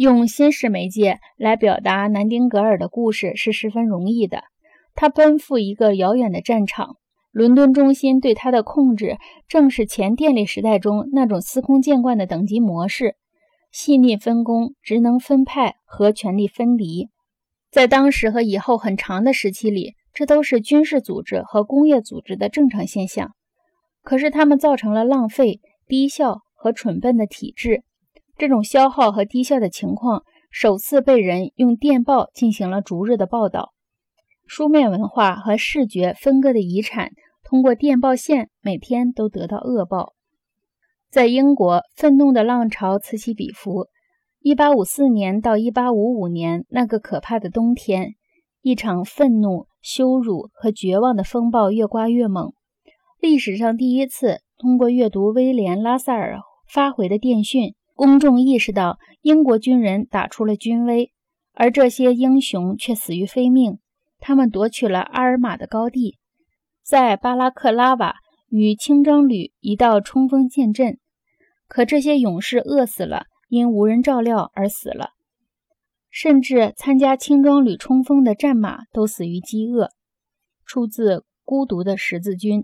用新式媒介来表达南丁格尔的故事是十分容易的。他奔赴一个遥远的战场，伦敦中心对他的控制正是前电力时代中那种司空见惯的等级模式：细腻分工、职能分派和权力分离。在当时和以后很长的时期里，这都是军事组织和工业组织的正常现象。可是，他们造成了浪费、低效和蠢笨的体制。这种消耗和低效的情况，首次被人用电报进行了逐日的报道。书面文化和视觉分割的遗产，通过电报线每天都得到恶报。在英国，愤怒的浪潮此起彼伏。1854年到1855年那个可怕的冬天，一场愤怒、羞辱和绝望的风暴越刮越猛。历史上第一次通过阅读威廉·拉萨尔发回的电讯，公众意识到英国军人打出了军威，而这些英雄却死于非命。他们夺取了阿尔玛的高地，在巴拉克拉瓦与清征旅一道冲锋陷阵，可这些勇士饿死了，因无人照料而死了。甚至参加清征旅冲锋的战马都死于饥饿。出自《孤独的十字军》。